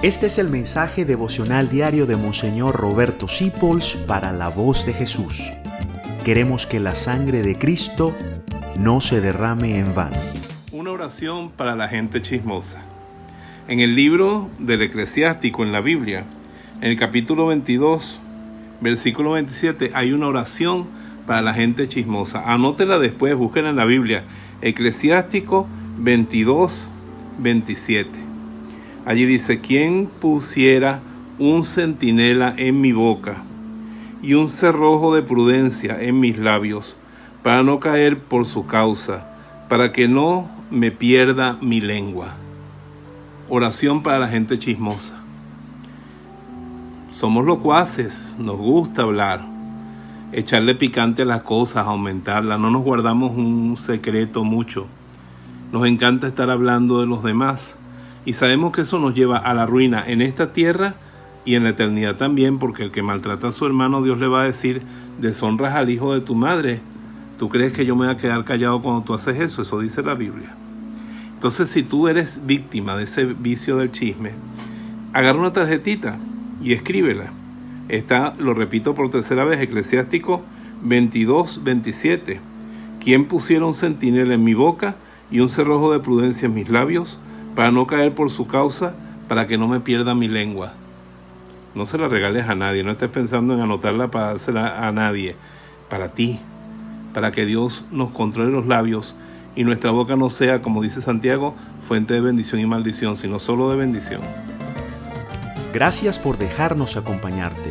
Este es el mensaje devocional diario de Monseñor Roberto Sipols para la voz de Jesús. Queremos que la sangre de Cristo no se derrame en vano. Una oración para la gente chismosa. En el libro del eclesiástico en la Biblia, en el capítulo 22, versículo 27, hay una oración para la gente chismosa. Anótela después, búsquenla en la Biblia. Eclesiástico 22, 27. Allí dice, ¿quién pusiera un centinela en mi boca y un cerrojo de prudencia en mis labios, para no caer por su causa, para que no me pierda mi lengua? Oración para la gente chismosa. Somos locuaces, nos gusta hablar, echarle picante a las cosas, aumentarlas, no nos guardamos un secreto mucho. Nos encanta estar hablando de los demás y sabemos que eso nos lleva a la ruina en esta tierra y en la eternidad también, porque el que maltrata a su hermano, Dios le va a decir, deshonras al hijo de tu madre. ¿Tú crees que yo me voy a quedar callado cuando tú haces eso? Eso dice la Biblia. Entonces, si tú eres víctima de ese vicio del chisme, agarra una tarjetita y escríbela. Está, lo repito por tercera vez, Eclesiástico 22, 27. ¿Quién pusiera un centinela en mi boca y un cerrojo de prudencia en mis labios? Para no caer por su causa, para que no me pierda mi lengua. No se la regales a nadie, no estés pensando en anotarla para dársela a nadie, para ti, para que Dios nos controle los labios y nuestra boca no sea, como dice Santiago, fuente de bendición y maldición, sino solo de bendición. Gracias por dejarnos acompañarte.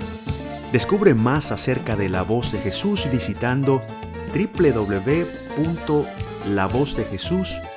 Descubre más acerca de la voz de Jesús visitando www.lavozdejesús.com